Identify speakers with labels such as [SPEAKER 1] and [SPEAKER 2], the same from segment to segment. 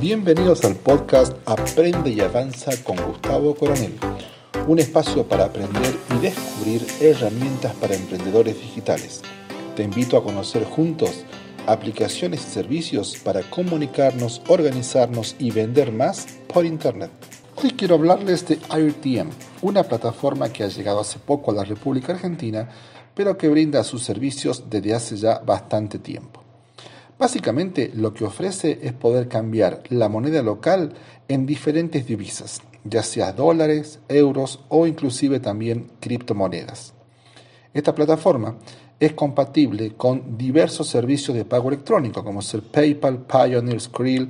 [SPEAKER 1] Bienvenidos al podcast Aprende y Avanza con Gustavo Coronel, un espacio para aprender y descubrir herramientas para emprendedores digitales. Te invito a conocer juntos aplicaciones y servicios para comunicarnos, organizarnos y vender más por Internet. Hoy quiero hablarles de IRTM, una plataforma que ha llegado hace poco a la República Argentina, pero que brinda sus servicios desde hace ya bastante tiempo. Básicamente lo que ofrece es poder cambiar la moneda local en diferentes divisas, ya sea dólares, euros o inclusive también criptomonedas. Esta plataforma es compatible con diversos servicios de pago electrónico como ser PayPal, Pioneer, Skrill,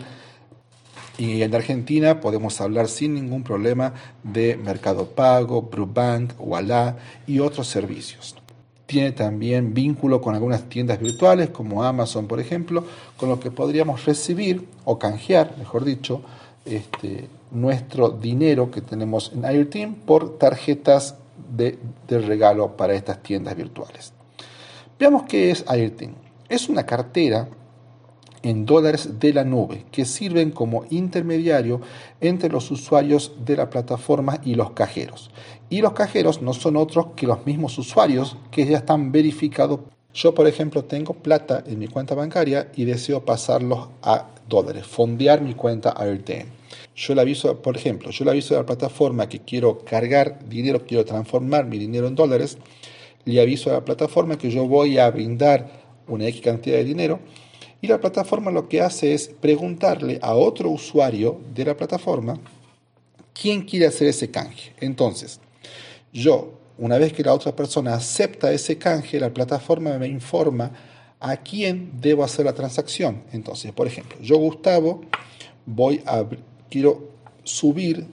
[SPEAKER 1] y en Argentina podemos hablar sin ningún problema de Mercado Pago, Brubank, Walla y otros servicios. Tiene también vínculo con algunas tiendas virtuales como Amazon, por ejemplo, con lo que podríamos recibir o canjear, mejor dicho, este, nuestro dinero que tenemos en AirTeam por tarjetas de, de regalo para estas tiendas virtuales. Veamos qué es AirTeam. Es una cartera en dólares de la nube que sirven como intermediario entre los usuarios de la plataforma y los cajeros. Y los cajeros no son otros que los mismos usuarios que ya están verificados. Yo, por ejemplo, tengo plata en mi cuenta bancaria y deseo pasarlos a dólares, fondear mi cuenta AirTM. Yo le aviso, por ejemplo, yo le aviso a la plataforma que quiero cargar dinero, quiero transformar mi dinero en dólares, le aviso a la plataforma que yo voy a brindar una X cantidad de dinero y la plataforma lo que hace es preguntarle a otro usuario de la plataforma quién quiere hacer ese canje. Entonces, yo, una vez que la otra persona acepta ese canje, la plataforma me informa a quién debo hacer la transacción. Entonces, por ejemplo, yo, Gustavo, voy a, quiero subir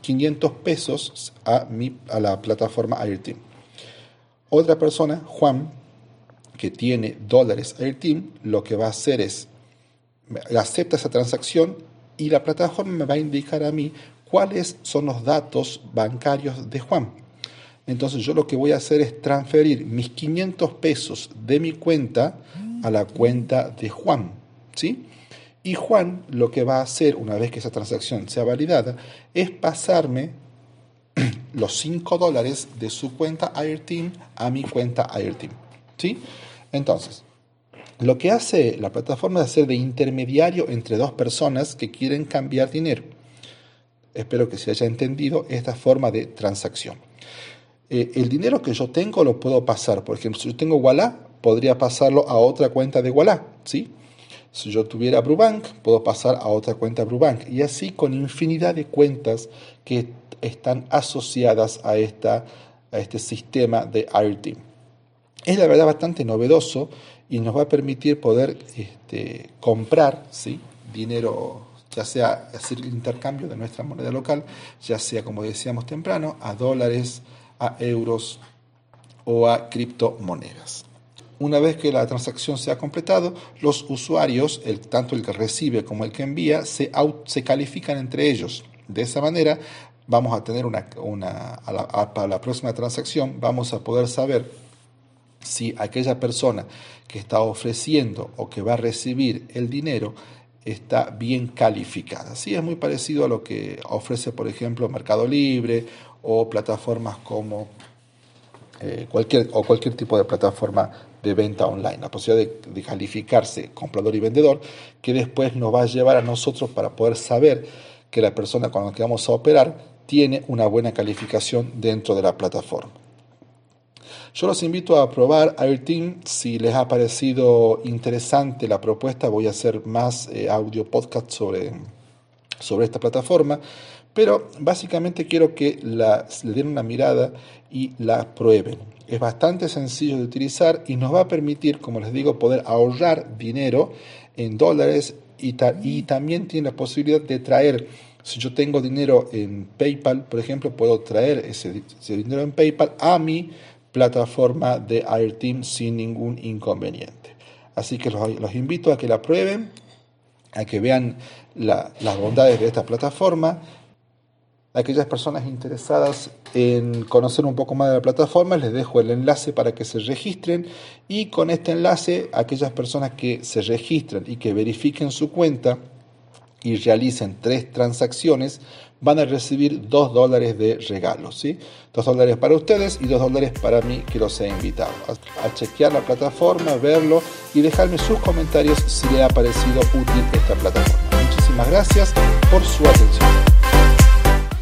[SPEAKER 1] 500 eh, pesos a, mi, a la plataforma Airteam. Otra persona, Juan, que tiene dólares Airteam, lo que va a hacer es, acepta esa transacción y la plataforma me va a indicar a mí cuáles son los datos bancarios de Juan. Entonces yo lo que voy a hacer es transferir mis 500 pesos de mi cuenta a la cuenta de Juan. ¿sí? Y Juan lo que va a hacer una vez que esa transacción sea validada es pasarme los 5 dólares de su cuenta Airteam a mi cuenta Airteam. ¿sí? Entonces, lo que hace la plataforma es hacer de intermediario entre dos personas que quieren cambiar dinero. Espero que se haya entendido esta forma de transacción. Eh, el dinero que yo tengo lo puedo pasar. Por ejemplo, si yo tengo Walla, podría pasarlo a otra cuenta de Walla. ¿sí? Si yo tuviera Brubank, puedo pasar a otra cuenta Brubank. Y así con infinidad de cuentas que están asociadas a, esta, a este sistema de AirTeam es la verdad bastante novedoso y nos va a permitir poder este, comprar ¿sí? dinero, ya sea hacer el intercambio de nuestra moneda local, ya sea, como decíamos temprano, a dólares, a euros o a criptomonedas. Una vez que la transacción se ha completado, los usuarios, el, tanto el que recibe como el que envía, se, se califican entre ellos. De esa manera, vamos a tener una, una para la próxima transacción, vamos a poder saber si aquella persona que está ofreciendo o que va a recibir el dinero está bien calificada. Sí, es muy parecido a lo que ofrece, por ejemplo, Mercado Libre o plataformas como eh, cualquier, o cualquier tipo de plataforma de venta online. La posibilidad de, de, calificarse comprador y vendedor, que después nos va a llevar a nosotros para poder saber que la persona con la que vamos a operar tiene una buena calificación dentro de la plataforma. Yo los invito a probar AirTeam. Si les ha parecido interesante la propuesta, voy a hacer más eh, audio podcast sobre, sobre esta plataforma. Pero básicamente quiero que la, le den una mirada y la prueben. Es bastante sencillo de utilizar y nos va a permitir, como les digo, poder ahorrar dinero en dólares y, también tiene la posibilidad de traer si yo tengo dinero en PayPal, por ejemplo, puedo traer ese, ese dinero en PayPal a mi plataforma de AirTeam sin ningún inconveniente. Así que los, invito a que la prueben, a que vean las bondades de esta plataforma. aquellas personas interesadas en conocer un poco más de la plataforma, les dejo el enlace para que se registren y con este enlace, aquellas personas que se registran y que verifiquen su cuenta, y realicen tres transacciones, van a recibir 2 dólares de regalo, ¿sí? 2 dólares para ustedes y 2 dólares para mí que los he invitado. A, chequear la plataforma, verlo y dejarme sus comentarios si le ha parecido útil esta plataforma. Muchísimas gracias por su atención.